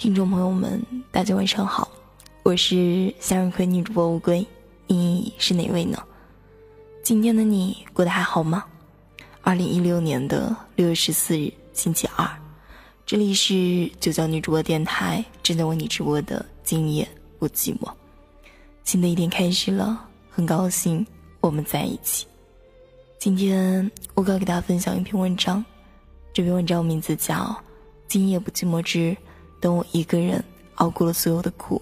听众朋友们，大家晚上好，我是向日葵女主播乌龟，你是哪位呢？今天的你过得还好吗？二零一六年的六月十四日，星期二，这里是九江女主播电台，正在为你直播的今夜不寂寞。新的一天开始了，很高兴我们在一起。今天我要给大家分享一篇文章，这篇文章名字叫《今夜不寂寞之》。等我一个人熬过了所有的苦，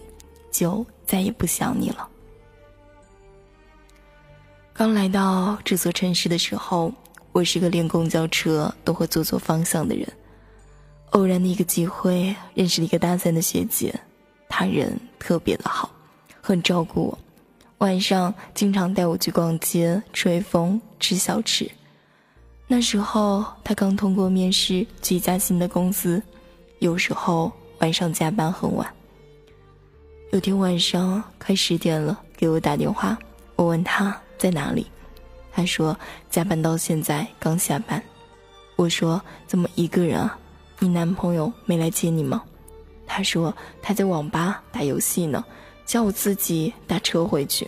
就再也不想你了。刚来到这座城市的时候，我是个连公交车都会坐错方向的人。偶然的一个机会，认识了一个大三的学姐，她人特别的好，很照顾我。晚上经常带我去逛街、吹风、吃小吃。那时候她刚通过面试去一家新的公司，有时候。晚上加班很晚。有天晚上快十点了，给我打电话，我问他在哪里，他说加班到现在刚下班。我说怎么一个人啊？你男朋友没来接你吗？他说他在网吧打游戏呢，叫我自己打车回去。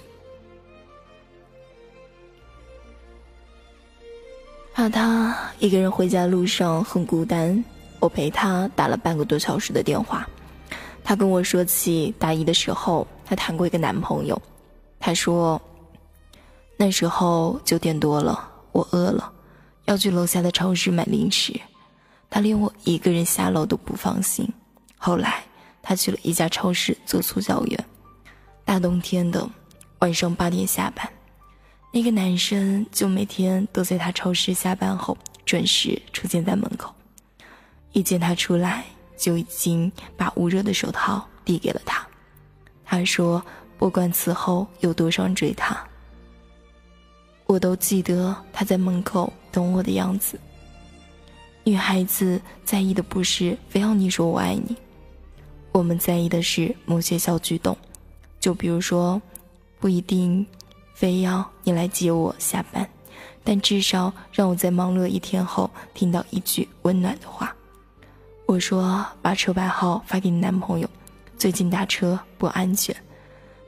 怕他一个人回家路上很孤单。我陪他打了半个多小时的电话，他跟我说起大一的时候，他谈过一个男朋友。他说，那时候九点多了，我饿了，要去楼下的超市买零食，他连我一个人下楼都不放心。后来他去了一家超市做促销员，大冬天的，晚上八点下班，那个男生就每天都在他超市下班后准时出现在门口。一见他出来，就已经把捂热的手套递给了他。他说：“不管此后有多少人追他，我都记得他在门口等我的样子。”女孩子在意的不是非要你说我爱你，我们在意的是某些小举动，就比如说，不一定非要你来接我下班，但至少让我在忙碌一天后听到一句温暖的话。我说把车牌号发给你男朋友，最近打车不安全。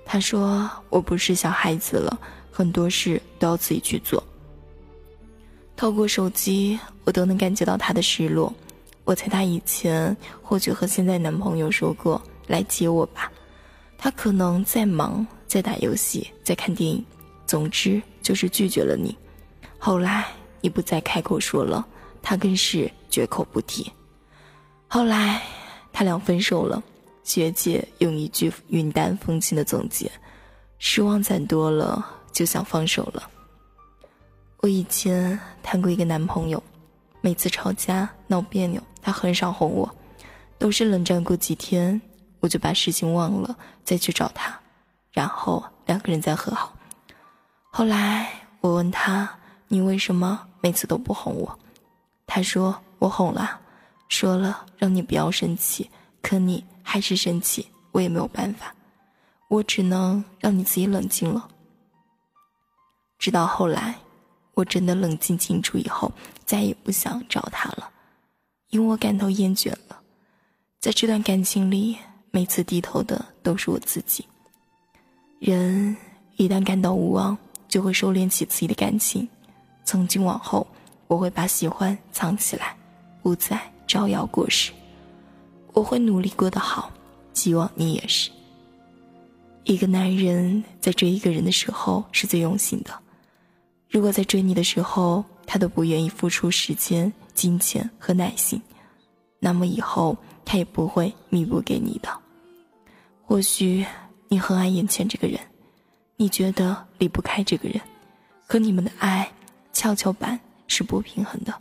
他说我不是小孩子了，很多事都要自己去做。透过手机，我都能感觉到他的失落。我猜他以前或许和现在男朋友说过来接我吧，他可能在忙，在打游戏，在看电影，总之就是拒绝了你。后来你不再开口说了，他更是绝口不提。后来，他俩分手了。学姐用一句云淡风轻的总结：“失望攒多了，就想放手了。”我以前谈过一个男朋友，每次吵架闹别扭，他很少哄我，都是冷战过几天，我就把事情忘了，再去找他，然后两个人再和好。后来我问他：“你为什么每次都不哄我？”他说：“我哄了。”说了让你不要生气，可你还是生气，我也没有办法，我只能让你自己冷静了。直到后来，我真的冷静清楚以后，再也不想找他了，因为我感到厌倦了。在这段感情里，每次低头的都是我自己。人一旦感到无望，就会收敛起自己的感情。从今往后，我会把喜欢藏起来，不再。招摇过市，我会努力过得好，希望你也是。一个男人在追一个人的时候是最用心的，如果在追你的时候他都不愿意付出时间、金钱和耐心，那么以后他也不会弥补给你的。或许你很爱眼前这个人，你觉得离不开这个人，可你们的爱跷跷板是不平衡的。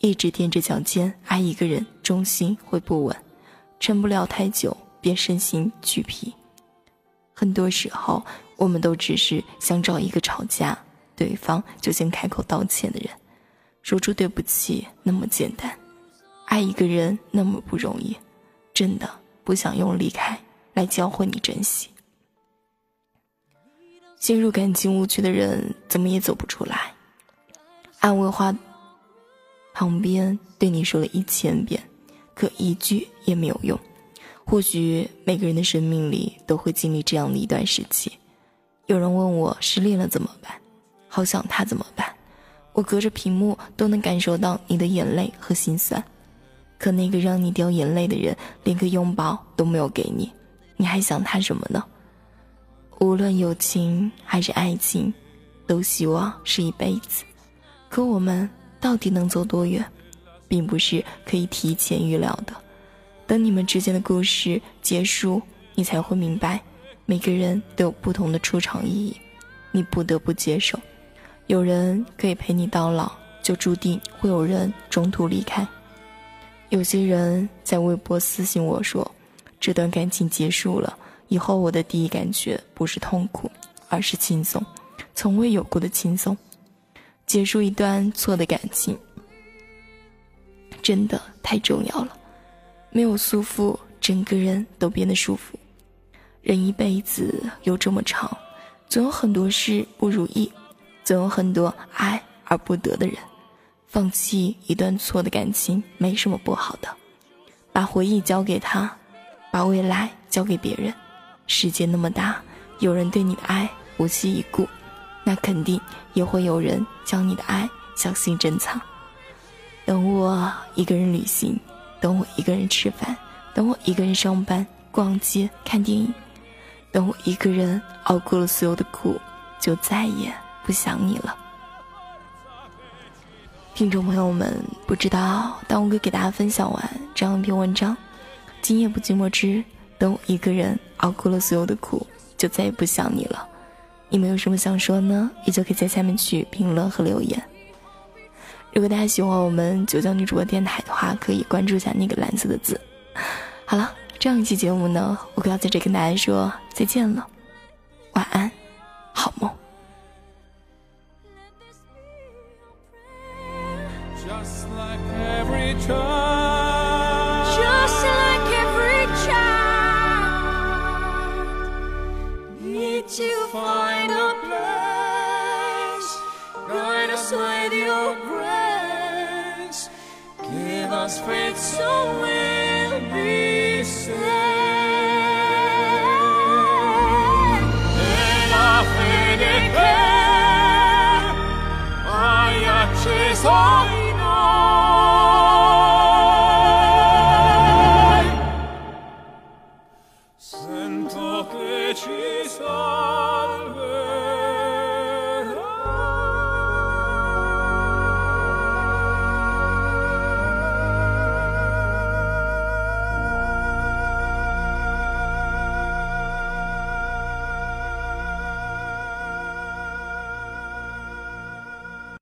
一直踮着脚尖爱一个人，重心会不稳，撑不了太久便身心俱疲。很多时候，我们都只是想找一个吵架，对方就先开口道歉的人，说出对不起那么简单。爱一个人那么不容易，真的不想用离开来教会你珍惜。陷入感情误区的人，怎么也走不出来。安慰话。旁边对你说了一千遍，可一句也没有用。或许每个人的生命里都会经历这样的一段时期。有人问我失恋了怎么办，好想他怎么办？我隔着屏幕都能感受到你的眼泪和心酸。可那个让你掉眼泪的人，连个拥抱都没有给你，你还想他什么呢？无论友情还是爱情，都希望是一辈子。可我们到底能走多远，并不是可以提前预料的。等你们之间的故事结束，你才会明白，每个人都有不同的出场意义，你不得不接受。有人可以陪你到老，就注定会有人中途离开。有些人在微博私信我说，这段感情结束了以后，我的第一感觉不是痛苦，而是轻松，从未有过的轻松。结束一段错的感情，真的太重要了。没有束缚，整个人都变得舒服。人一辈子有这么长，总有很多事不如意，总有很多爱而不得的人。放弃一段错的感情没什么不好的，把回忆交给他，把未来交给别人。世界那么大，有人对你的爱不惜一顾，那肯定也会有人将你的爱小心珍藏。等我一个人旅行。等我一个人吃饭，等我一个人上班、逛街、看电影，等我一个人熬过了所有的苦，就再也不想你了。听众朋友们，不知道当我给大家分享完这样一篇文章，《今夜不寂寞之等我一个人熬过了所有的苦，就再也不想你了》，你们有什么想说呢？依旧可以在下面去评论和留言。如果大家喜欢我们九江女主播电台的话，可以关注一下那个蓝色的字。好了，这样一期节目呢，我可要在这跟大家说再见了，晚安，好梦。Just like every time us with your grace. Give us faith so we'll be saved. En la fe de que haya